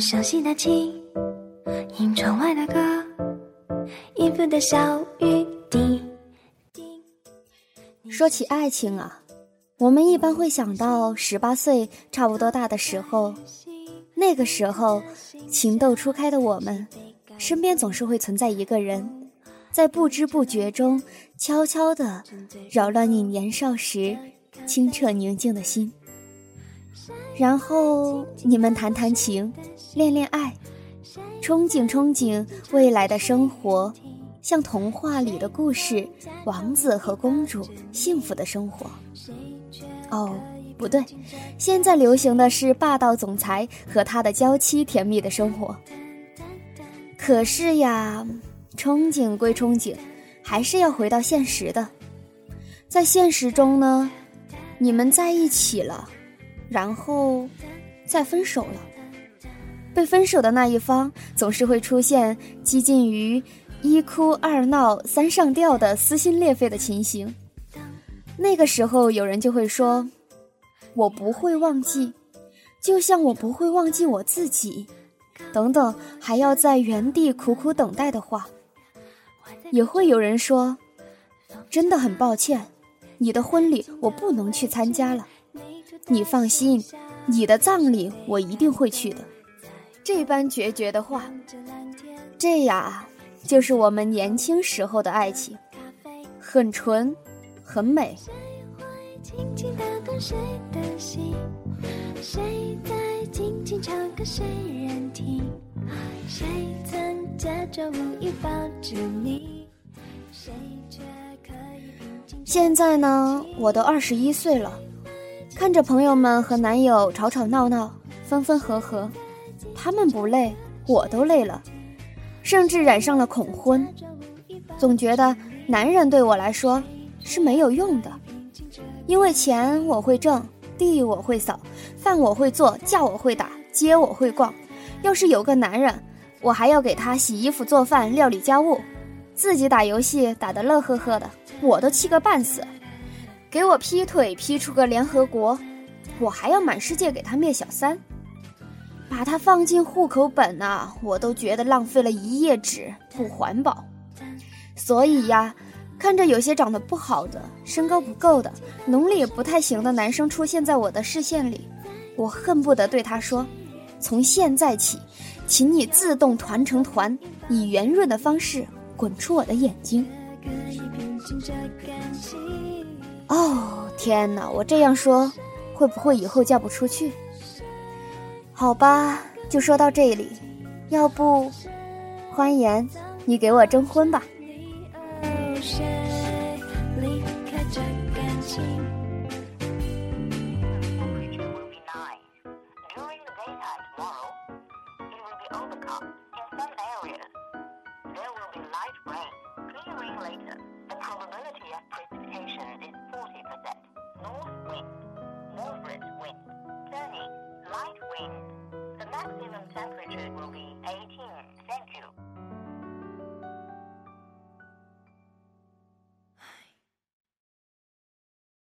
熟悉的琴，听窗外的歌，音符的小雨滴。说起爱情啊，我们一般会想到十八岁差不多大的时候，那个时候情窦初开的我们，身边总是会存在一个人，在不知不觉中悄悄地扰乱你年少时清澈宁静的心。然后你们谈谈情，恋恋爱，憧憬憧憬未来的生活，像童话里的故事，王子和公主幸福的生活。哦，不对，现在流行的是霸道总裁和他的娇妻甜蜜的生活。可是呀，憧憬归憧憬，还是要回到现实的。在现实中呢，你们在一起了。然后，再分手了。被分手的那一方总是会出现接近于一哭二闹三上吊的撕心裂肺的情形。那个时候，有人就会说：“我不会忘记，就像我不会忘记我自己。”等等，还要在原地苦苦等待的话。也会有人说：“真的很抱歉，你的婚礼我不能去参加了。”你放心，你的葬礼我一定会去的。这般决绝的话，这呀，就是我们年轻时候的爱情，很纯，很美。现在呢，我都二十一岁了。看着朋友们和男友吵吵闹闹、分分合合，他们不累，我都累了，甚至染上了恐婚。总觉得男人对我来说是没有用的，因为钱我会挣，地我会扫，饭我会做，架我会打，街我会逛。要是有个男人，我还要给他洗衣服、做饭、料理家务，自己打游戏打得乐呵呵的，我都气个半死。给我劈腿劈出个联合国，我还要满世界给他灭小三，把它放进户口本呐，我都觉得浪费了一页纸，不环保。所以呀，看着有些长得不好的、身高不够的、能力也不太行的男生出现在我的视线里，我恨不得对他说：“从现在起，请你自动团成团，以圆润的方式滚出我的眼睛。”哦天哪！我这样说，会不会以后嫁不出去？好吧，就说到这里。要不，欢颜，你给我征婚吧。light wind. The maximum temperature will 18. Thank you.